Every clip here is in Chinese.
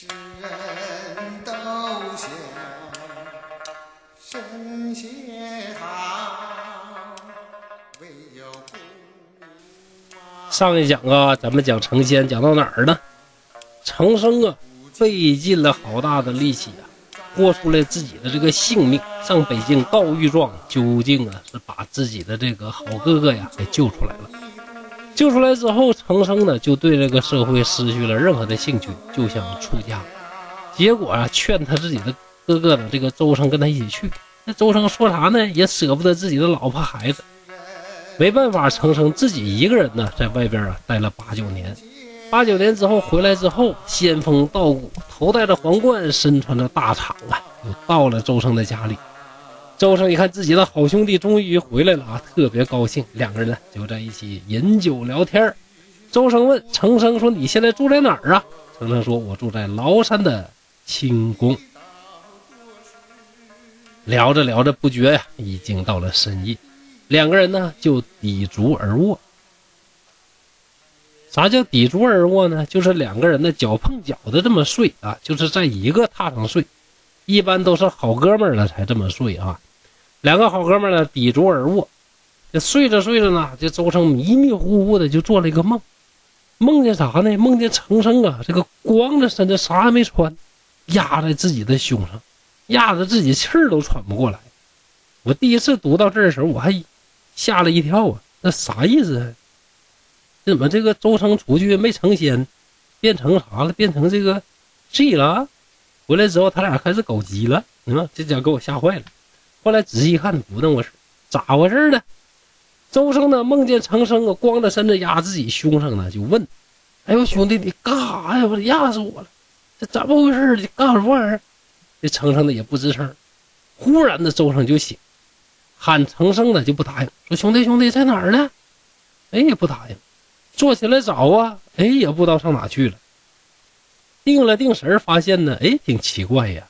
世人都想神仙好，唯有不啊上一讲啊，咱们讲成仙，讲到哪儿呢？长生啊，费尽了好大的力气啊，豁出了自己的这个性命，上北京告御状，究竟啊是把自己的这个好哥哥呀给救出来了。救出来之后，程生呢就对这个社会失去了任何的兴趣，就想出家。结果啊，劝他自己的哥哥呢，这个周生跟他一起去。那周生说啥呢？也舍不得自己的老婆孩子。没办法，程生自己一个人呢，在外边啊待了八九年。八九年之后回来之后，仙风道骨，头戴着皇冠，身穿着大氅啊，又到了周生的家里。周生一看自己的好兄弟终于回来了啊，特别高兴，两个人呢就在一起饮酒聊天周生问程生说：“你现在住在哪儿啊？”程生说：“我住在崂山的清宫。”聊着聊着，不觉呀，已经到了深夜。两个人呢就抵足而卧。啥叫抵足而卧呢？就是两个人的脚碰脚的这么睡啊，就是在一个榻上睡。一般都是好哥们儿了才这么睡啊。两个好哥们呢抵足而卧，这睡着睡着呢，这周生迷迷糊糊的就做了一个梦，梦见啥呢？梦见程生啊，这个光着身子啥也没穿，压在自己的胸上，压得自己气儿都喘不过来。我第一次读到这儿的时候，我还吓了一跳啊！那啥意思啊？怎么这个周生出去没成仙，变成啥了？变成这个 G 了？回来之后，他俩开始搞基了。你看，这家给我吓坏了。后来仔细一看，不那么回事，咋回事呢？周生呢梦见程生啊，光着身子压自己胸上呢，就问：“哎呦，兄弟，你干啥呀？我压死我了！这怎么回事？你干什么玩意儿？”这程生呢也不吱声。忽然呢，周生就醒。喊程生的就不答应，说兄弟兄弟在哪儿呢？哎也不答应，坐起来找啊，哎也不知道上哪去了。定了定神发现呢，哎挺奇怪呀，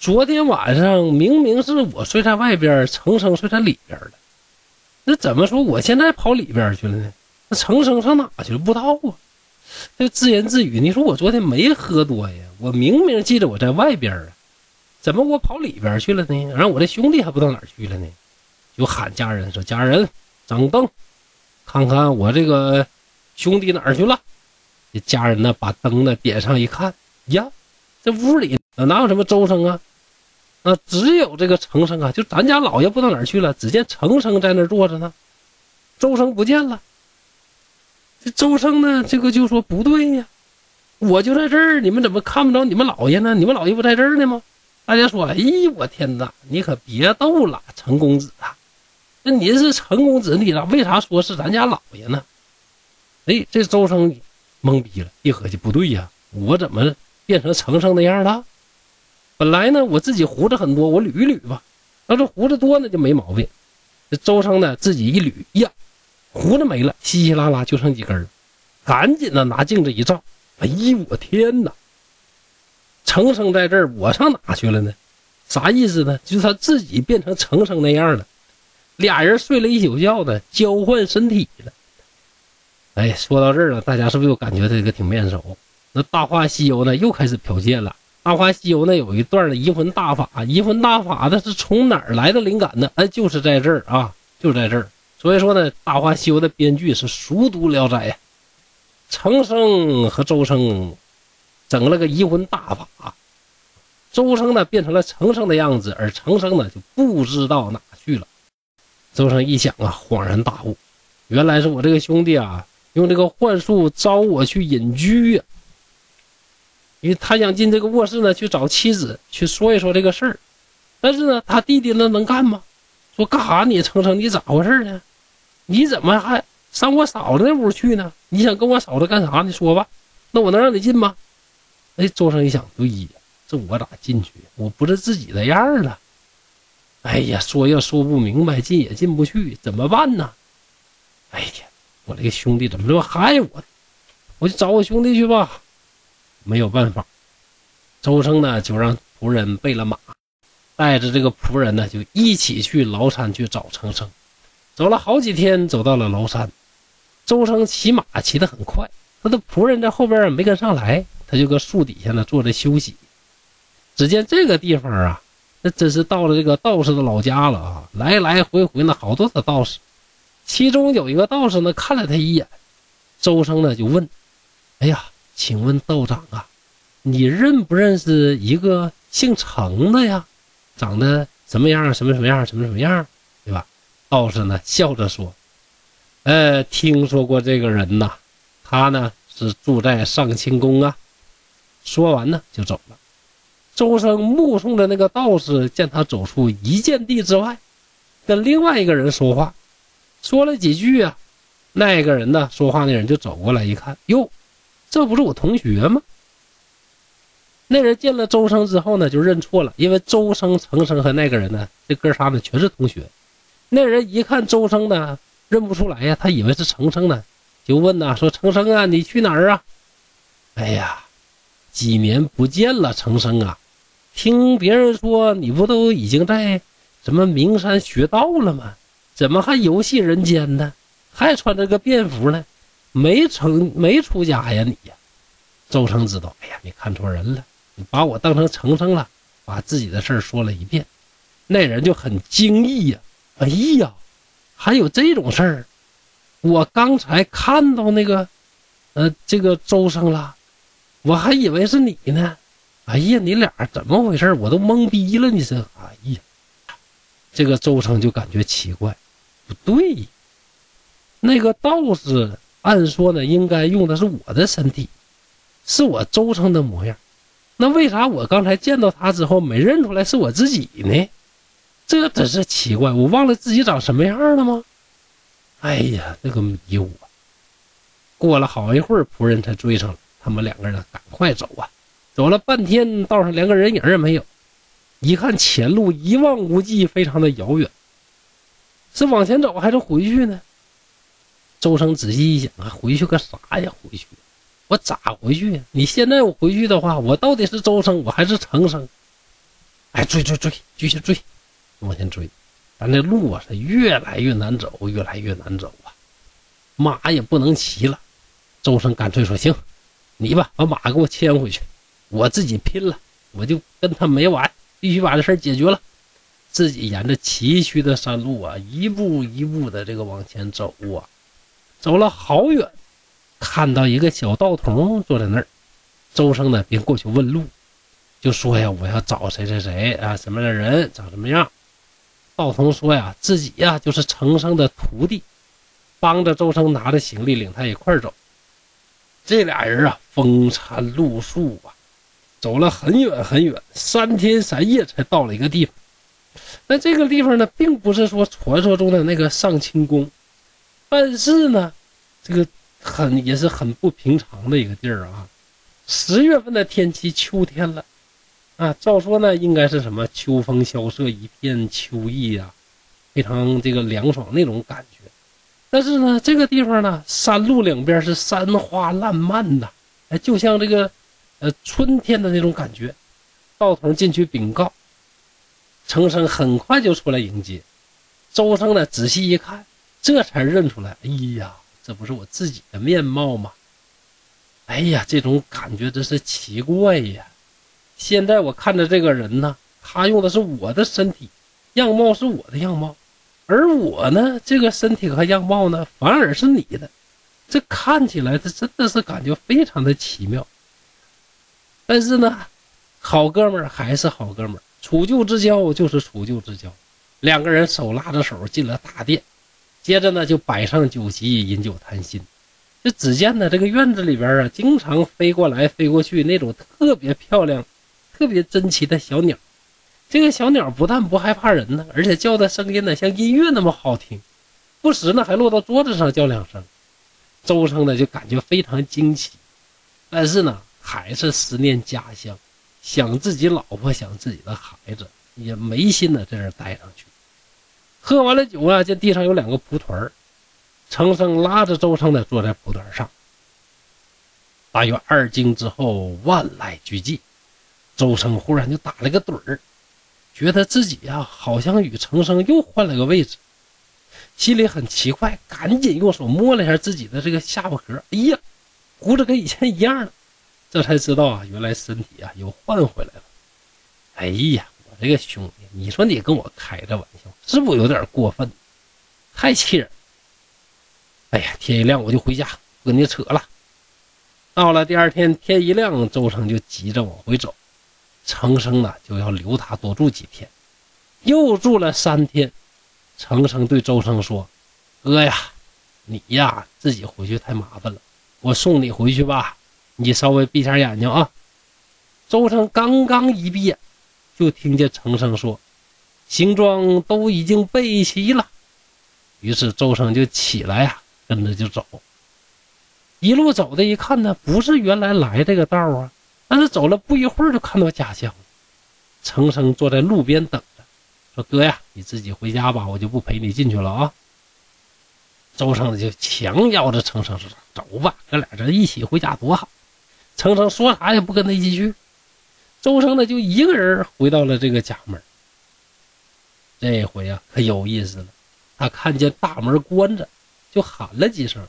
昨天晚上明明是我睡在外边，程生睡在里边的，那怎么说我现在跑里边去了呢？那程生上哪去了？不知道啊。这自言自语，你说我昨天没喝多呀，我明明记得我在外边啊。怎么我跑里边去了呢？然后我的兄弟还不知道哪去了呢？就喊家人说：“家人，掌灯，看看我这个兄弟哪儿去了。”这家人呢，把灯呢点上一看，呀，这屋里哪有什么周生啊？啊，只有这个程生啊，就咱家老爷不知道哪儿去了。只见程生在那儿坐着呢，周生不见了。这周生呢，这个就说不对呀，我就在这儿，你们怎么看不着你们老爷呢？你们老爷不在这儿呢吗？大家说：“哎呦，我天哪！你可别逗了，程公子啊！那您是程公子，你咋为啥说是咱家老爷呢？”哎，这周生懵逼了，一合计不对呀，我怎么变成程生那样了？本来呢，我自己胡子很多，我捋一捋吧。要是胡子多呢，就没毛病。这周生呢，自己一捋呀，胡子没了，稀稀拉拉就剩几根赶紧的拿镜子一照，哎呦，我天哪！程生在这儿，我上哪去了呢？啥意思呢？就是他自己变成程生那样了，俩人睡了一宿觉的，交换身体了。哎，说到这儿了，大家是不是又感觉这个挺面熟？那《大话西游》呢，又开始剽窃了。《大话西游》呢，有一段的移魂大法，移魂大法的是从哪儿来的灵感呢？哎，就是在这儿啊，就在这儿。所以说呢，《大话西游》的编剧是熟读《聊斋》呀。程生和周生。整了个移魂大法，周生呢变成了程生的样子，而程生呢就不知道哪去了。周生一想啊，恍然大悟，原来是我这个兄弟啊，用这个幻术招我去隐居呀。因因为他想进这个卧室呢，去找妻子去说一说这个事儿。但是呢，他弟弟那能干吗？说干啥你程生你咋回事呢？你怎么还上我嫂子那屋去呢？你想跟我嫂子干啥？你说吧，那我能让你进吗？哎，周生一想，对呀，这我咋进去？我不是自己的样了。哎呀，说也说不明白，进也进不去，怎么办呢？哎呀，我这个兄弟怎么这么害我？我去找我兄弟去吧。没有办法，周生呢就让仆人备了马，带着这个仆人呢就一起去崂山去找程生。走了好几天，走到了崂山，周生骑马骑得很快，他的仆人在后边没跟上来。他就搁树底下呢坐着休息。只见这个地方啊，那真是到了这个道士的老家了啊！来来回回呢好多的道士，其中有一个道士呢看了他一眼，周生呢就问：“哎呀，请问道长啊，你认不认识一个姓程的呀？长得什么样？什么什么样？什么什么样？对吧？”道士呢笑着说：“呃，听说过这个人呐，他呢是住在上清宫啊。”说完呢就走了。周生目送着那个道士，见他走出一箭地之外，跟另外一个人说话，说了几句啊。那个人呢，说话那人就走过来一看，哟，这不是我同学吗？那人见了周生之后呢，就认错了，因为周生、程生和那个人呢，这哥仨呢全是同学。那人一看周生呢，认不出来呀，他以为是程生呢，就问呐，说程生啊，你去哪儿啊？哎呀，几年不见了，程生啊。听别人说，你不都已经在什么名山学道了吗？怎么还游戏人间呢？还穿着个便服呢？没成没出家呀你呀？周成知道，哎呀，你看错人了，你把我当成程生了，把自己的事儿说了一遍。那人就很惊异呀，哎呀，还有这种事儿？我刚才看到那个，呃，这个周生了，我还以为是你呢。哎呀，你俩怎么回事？我都懵逼了！你这，哎呀，这个周成就感觉奇怪，不对。那个道士按说呢，应该用的是我的身体，是我周成的模样。那为啥我刚才见到他之后没认出来是我自己呢？这真是奇怪，我忘了自己长什么样了吗？哎呀，这个迷糊。过了好一会儿，仆人才追上了，他们两个人赶快走啊！走了半天，道上连个人影也没有，一看前路一望无际，非常的遥远，是往前走还是回去呢？周生仔细一想啊，回去个啥呀？回去，我咋回去呀？你现在我回去的话，我到底是周生，我还是程生？哎，追追追，继续追，往前追，咱这路啊是越来越难走，越来越难走啊，马也不能骑了。周生干脆说：“行，你吧，把马给我牵回去。”我自己拼了，我就跟他没完，必须把这事儿解决了。自己沿着崎岖的山路啊，一步一步的这个往前走啊，走了好远，看到一个小道童坐在那儿。周生呢，便过去问路，就说呀：“我要找谁谁谁啊，什么样的人，长什么样？”道童说呀：“自己呀，就是程生的徒弟，帮着周生拿着行李，领他一块走。”这俩人啊，风餐露宿啊。走了很远很远，三天三夜才到了一个地方。那这个地方呢，并不是说传说中的那个上清宫，但是呢，这个很也是很不平常的一个地儿啊。十月份的天气，秋天了啊，照说呢应该是什么秋风萧瑟，一片秋意啊，非常这个凉爽那种感觉。但是呢，这个地方呢，山路两边是山花烂漫的，哎，就像这个。呃，春天的那种感觉，道童进去禀告，程生很快就出来迎接。周生呢，仔细一看，这才认出来，哎呀，这不是我自己的面貌吗？哎呀，这种感觉真是奇怪呀！现在我看着这个人呢，他用的是我的身体，样貌是我的样貌，而我呢，这个身体和样貌呢，反而是你的，这看起来，这真的是感觉非常的奇妙。但是呢，好哥们儿还是好哥们儿，处旧之交就是处旧之交。两个人手拉着手进了大殿，接着呢就摆上酒席，饮酒谈心。就只见呢这个院子里边啊，经常飞过来飞过去那种特别漂亮、特别珍奇的小鸟。这个小鸟不但不害怕人呢，而且叫的声音呢像音乐那么好听，不时呢还落到桌子上叫两声。周生呢就感觉非常惊奇，但是呢。还是思念家乡，想自己老婆，想自己的孩子，也没心呢在这待上去。喝完了酒啊，见地上有两个蒲团儿，程生拉着周生的坐在蒲团上。大约二更之后，万籁俱寂，周生忽然就打了个盹儿，觉得自己呀好像与程生又换了个位置，心里很奇怪，赶紧用手摸了一下自己的这个下巴颏，哎呀，胡子跟以前一样了。这才知道啊，原来身体啊又换回来了。哎呀，这个兄弟，你说你跟我开这玩笑，是不是有点过分？太气人！哎呀，天一亮我就回家，不跟你扯了。到了第二天天一亮，周成就急着往回走，程生呢就要留他多住几天，又住了三天。程生对周生说：“哥呀，你呀自己回去太麻烦了，我送你回去吧。你稍微闭下眼睛啊。”周成刚刚一闭眼。就听见程生说：“行装都已经备齐了。”于是周生就起来呀，跟着就走。一路走的，一看呢，不是原来来这个道啊。但是走了不一会儿，就看到家乡了。程生坐在路边等着，说：“哥呀，你自己回家吧，我就不陪你进去了啊。”周生就强邀着程生说：“走吧，咱俩这一起回家多好。”程生说啥也不跟他一起去。周生呢，就一个人回到了这个家门。这回啊，可有意思了。他看见大门关着，就喊了几声。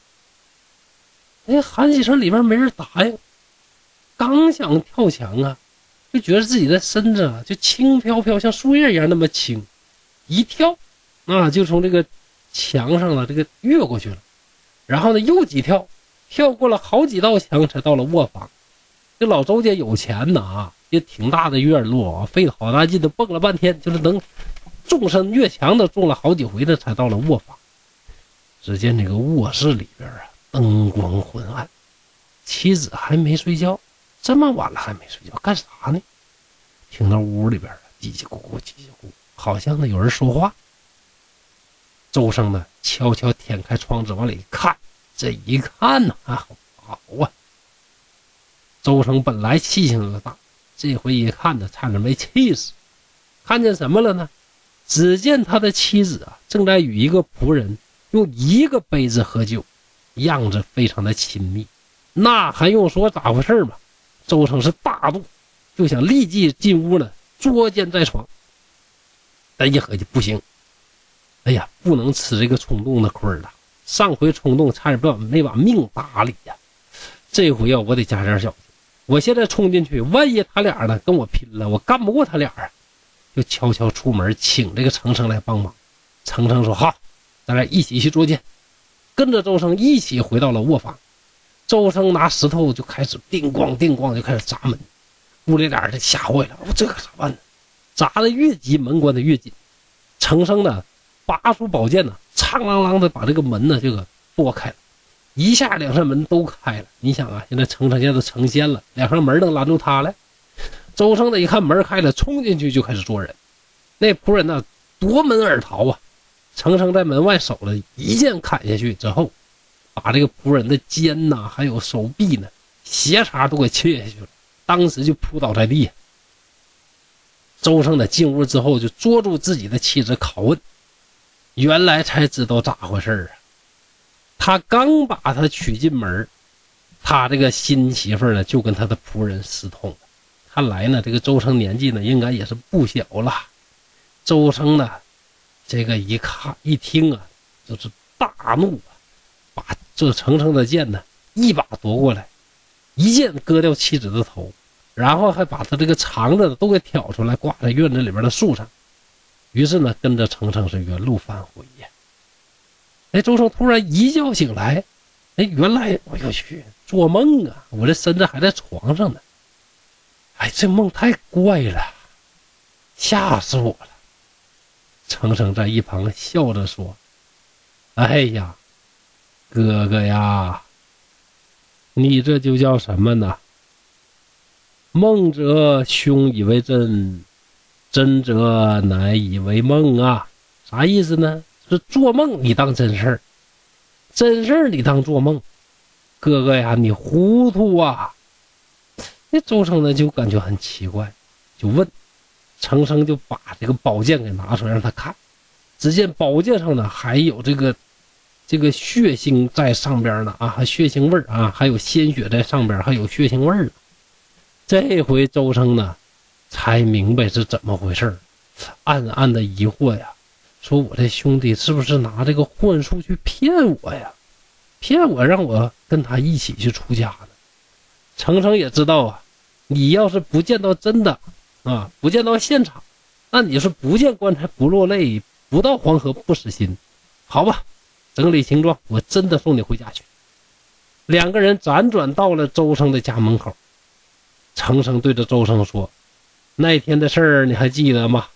哎，喊几声，里面没人答应。刚想跳墙啊，就觉得自己的身子啊，就轻飘飘，像树叶一样那么轻。一跳，啊，就从这个墙上了，这个越过去了。然后呢，又几跳，跳过了好几道墙，才到了卧房。这老周家有钱呐啊！也挺大的院落啊，费了好大劲的蹦了半天，就是能纵身越墙的，中了好几回的，才到了卧房。只见这个卧室里边啊，灯光昏暗，妻子还没睡觉，这么晚了还没睡觉，干啥呢？听到屋里边叽叽咕咕，叽叽咕，好像呢有人说话。周生呢，悄悄舔开窗子往里一看，这一看呢，啊，好啊！周生本来气性就大。这回一看呢，差点没气死。看见什么了呢？只见他的妻子啊，正在与一个仆人用一个杯子喝酒，样子非常的亲密。那还用说咋回事吗？周成是大怒，就想立即进屋呢，捉奸在床。但一合计不行，哎呀，不能吃这个冲动的亏了。上回冲动差点把没把命搭里呀，这回啊，我得加点小心。我现在冲进去，万一他俩呢跟我拼了，我干不过他俩啊！就悄悄出门请这个程程来帮忙。程程说：“好，咱俩一起去捉奸。”跟着周生一起回到了卧房。周生拿石头就开始叮咣叮咣就开始砸门。屋里俩人吓坏了，我这可咋办呢？砸的越急，门关的越紧。程生呢，拔出宝剑呢，苍啷啷的把这个门呢就给拨开了。一下两扇门都开了，你想啊，现在程程现在成仙了，两扇门能拦住他了？周生的一看门开了，冲进去就开始捉人。那仆人呢夺门而逃啊！程程在门外守了一剑砍下去之后，把这个仆人的肩呐还有手臂呢斜茬都给切下去了，当时就扑倒在地。周生的进屋之后就捉住自己的妻子拷问，原来才知道咋回事啊！他刚把他娶进门，他这个新媳妇呢就跟他的仆人私通。看来呢，这个周成年纪呢应该也是不小了。周成呢，这个一看一听啊，就是大怒啊，把这程程的剑呢一把夺过来，一剑割掉妻子的头，然后还把他这个肠子都给挑出来挂在院子里边的树上。于是呢，跟着程程是原路返回呀。哎，周成突然一觉醒来，哎，原来我要去做梦啊！我这身子还在床上呢。哎，这梦太怪了，吓死我了。程程在一旁笑着说：“哎呀，哥哥呀，你这就叫什么呢？梦者兄以为真，真者乃以为梦啊！啥意思呢？”这做梦你当真事儿，真事儿你当做梦，哥哥呀，你糊涂啊！那周生呢就感觉很奇怪，就问程生，就把这个宝剑给拿出来让他看。只见宝剑上呢还有这个这个血腥在上边呢啊，还血腥味儿啊，还有鲜血在上边，还有血腥味儿。这回周生呢才明白是怎么回事暗暗的疑惑呀。说我这兄弟是不是拿这个幻术去骗我呀？骗我让我跟他一起去出家呢？程程也知道啊，你要是不见到真的啊，不见到现场，那你是不见棺材不落泪，不到黄河不死心。好吧，整理行装，我真的送你回家去。两个人辗转到了周生的家门口，程程对着周生说：“那天的事儿你还记得吗？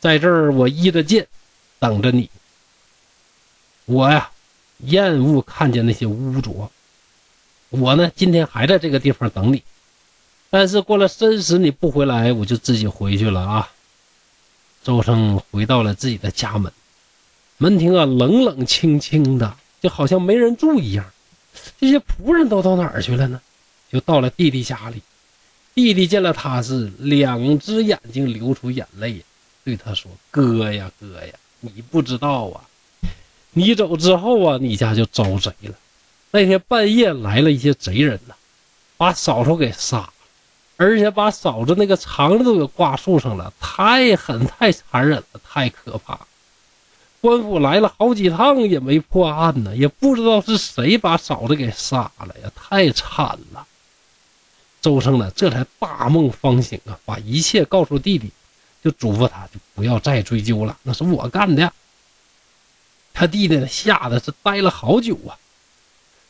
在这儿我依着剑，等着你。我呀，厌恶看见那些污浊。”我呢，今天还在这个地方等你，但是过了申时你不回来，我就自己回去了啊。周生回到了自己的家门，门庭啊冷冷清清的，就好像没人住一样。这些仆人都到哪儿去了呢？就到了弟弟家里。弟弟见了他是两只眼睛流出眼泪，对他说：“哥呀哥呀，你不知道啊，你走之后啊，你家就遭贼了。”那天半夜来了一些贼人呐，把嫂嫂给杀了，而且把嫂子那个肠子都给挂树上了，太狠太残忍了，太可怕。官府来了好几趟也没破案呢，也不知道是谁把嫂子给杀了呀，太惨了。周生呢这才大梦方醒啊，把一切告诉弟弟，就嘱咐他就不要再追究了，那是我干的。他弟弟吓得是呆了好久啊。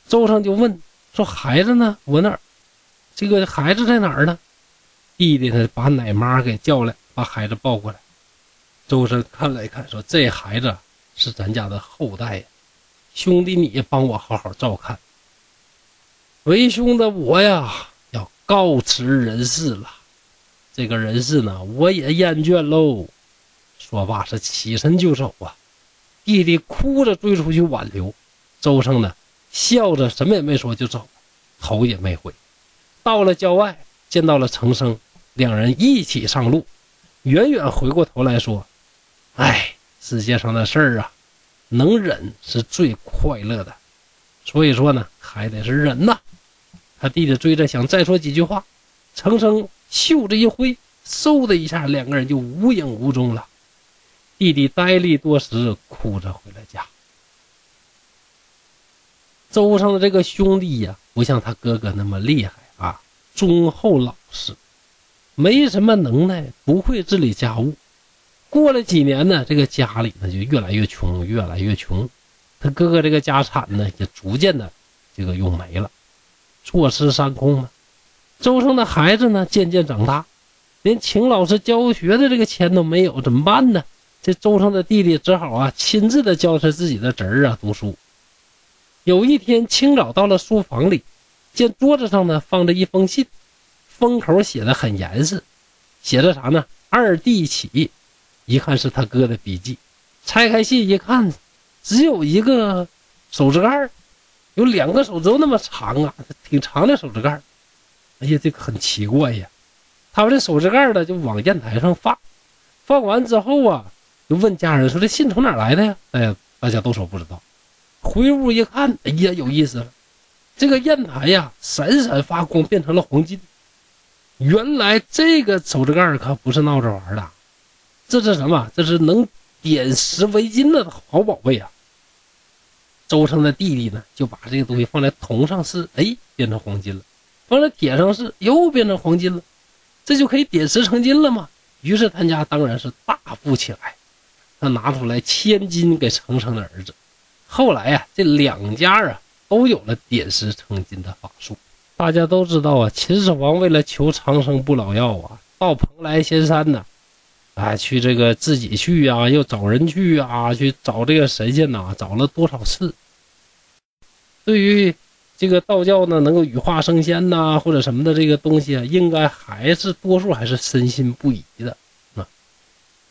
周生就问说：“孩子呢？我那儿，这个孩子在哪儿呢？”弟弟呢，把奶妈给叫来，把孩子抱过来。周生看了一看，说：“这孩子是咱家的后代呀，兄弟你帮我好好照看。为兄的我呀，要告辞人世了。这个人世呢，我也厌倦喽。”说罢是起身就走啊。弟弟哭着追出去挽留。周生呢？笑着，什么也没说就走，头也没回。到了郊外，见到了程生，两人一起上路。远远回过头来说：“哎，世界上的事儿啊，能忍是最快乐的。所以说呢，还得是忍呐。”他弟弟追着想再说几句话，程生袖子一挥，嗖的一下，两个人就无影无踪了。弟弟呆立多时，哭着回了家。周生的这个兄弟呀，不像他哥哥那么厉害啊，忠厚老实，没什么能耐，不会治理家务。过了几年呢，这个家里呢就越来越穷，越来越穷。他哥哥这个家产呢也逐渐的这个用没了，坐吃山空嘛。周生的孩子呢渐渐长大，连请老师教学的这个钱都没有，怎么办呢？这周生的弟弟只好啊亲自的教他自己的侄儿啊读书。有一天清早到了书房里，见桌子上呢放着一封信，封口写的很严实，写的啥呢？二弟起，一看是他哥的笔记。拆开信一看，只有一个手指盖有两个手指头那么长啊，挺长的手指盖哎呀，这个很奇怪呀。他把这手指盖呢就往砚台上放，放完之后啊，就问家人说：“这信从哪来的呀？”哎呀，大家都说不知道。回屋一看，哎呀，有意思了！这个砚台呀，闪闪发光，变成了黄金。原来这个手指盖可不是闹着玩的，这是什么？这是能点石为金的好宝贝啊！周成的弟弟呢，就把这个东西放在铜上试，哎，变成黄金了；放在铁上是，又变成黄金了。这就可以点石成金了吗？于是他家当然是大富起来。他拿出来千金给程程的儿子。后来呀，这两家啊都有了点石成金的法术。大家都知道啊，秦始皇为了求长生不老药啊，到蓬莱仙山呢，哎，去这个自己去啊，又找人去啊，去找这个神仙呐，找了多少次。对于这个道教呢，能够羽化升仙呐，或者什么的这个东西啊，应该还是多数还是深信不疑的啊。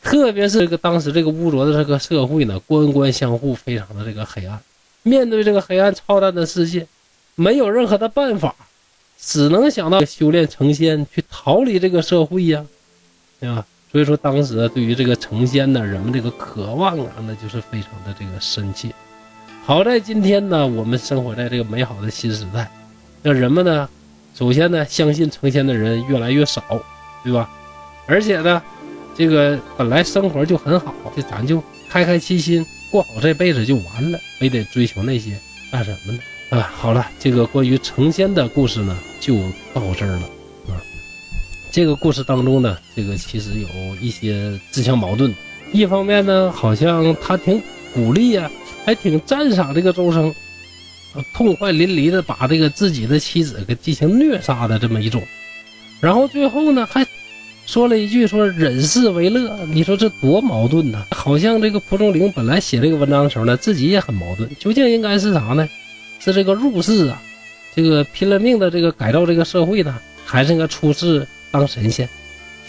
特别是这个当时这个污浊的这个社会呢，官官相护，非常的这个黑暗。面对这个黑暗超淡的世界，没有任何的办法，只能想到修炼成仙，去逃离这个社会呀，对吧？所以说，当时对于这个成仙的人们这个渴望啊，那就是非常的这个深切。好在今天呢，我们生活在这个美好的新时代，那人们呢，首先呢，相信成仙的人越来越少，对吧？而且呢。这个本来生活就很好，这咱就开开心心过好这辈子就完了，非得追求那些干什么呢？啊，好了，这个关于成仙的故事呢，就到这儿了啊。这个故事当中呢，这个其实有一些自相矛盾。一方面呢，好像他挺鼓励呀，还挺赞赏这个周生，痛快淋漓的把这个自己的妻子给进行虐杀的这么一种。然后最后呢，还说了一句说忍事为乐。你说这多矛盾呢？好像这个蒲松龄本来写这个文章的时候呢，自己也很矛盾。究竟应该是啥呢？是这个入世啊，这个拼了命的这个改造这个社会呢，还是应该出世当神仙？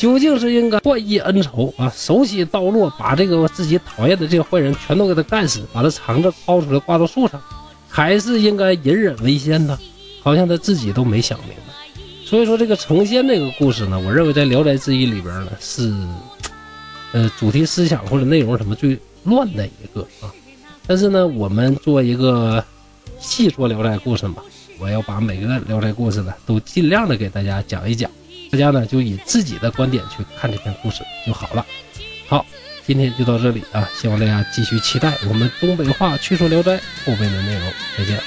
究竟是应该报以恩仇啊，手起刀落，把这个自己讨厌的这个坏人全都给他干死，把他肠子掏出来挂到树上，还是应该隐忍为先呢？好像他自己都没想明白。所以说，这个成仙这个故事呢，我认为在《聊斋志异》里边呢，是呃主题思想或者内容什么最乱的一个啊。但是呢，我们做一个。细说聊斋故事吧，我要把每个聊斋故事呢都尽量的给大家讲一讲，大家呢就以自己的观点去看这篇故事就好了。好，今天就到这里啊，希望大家继续期待我们东北话趣说聊斋后边的内容，再见。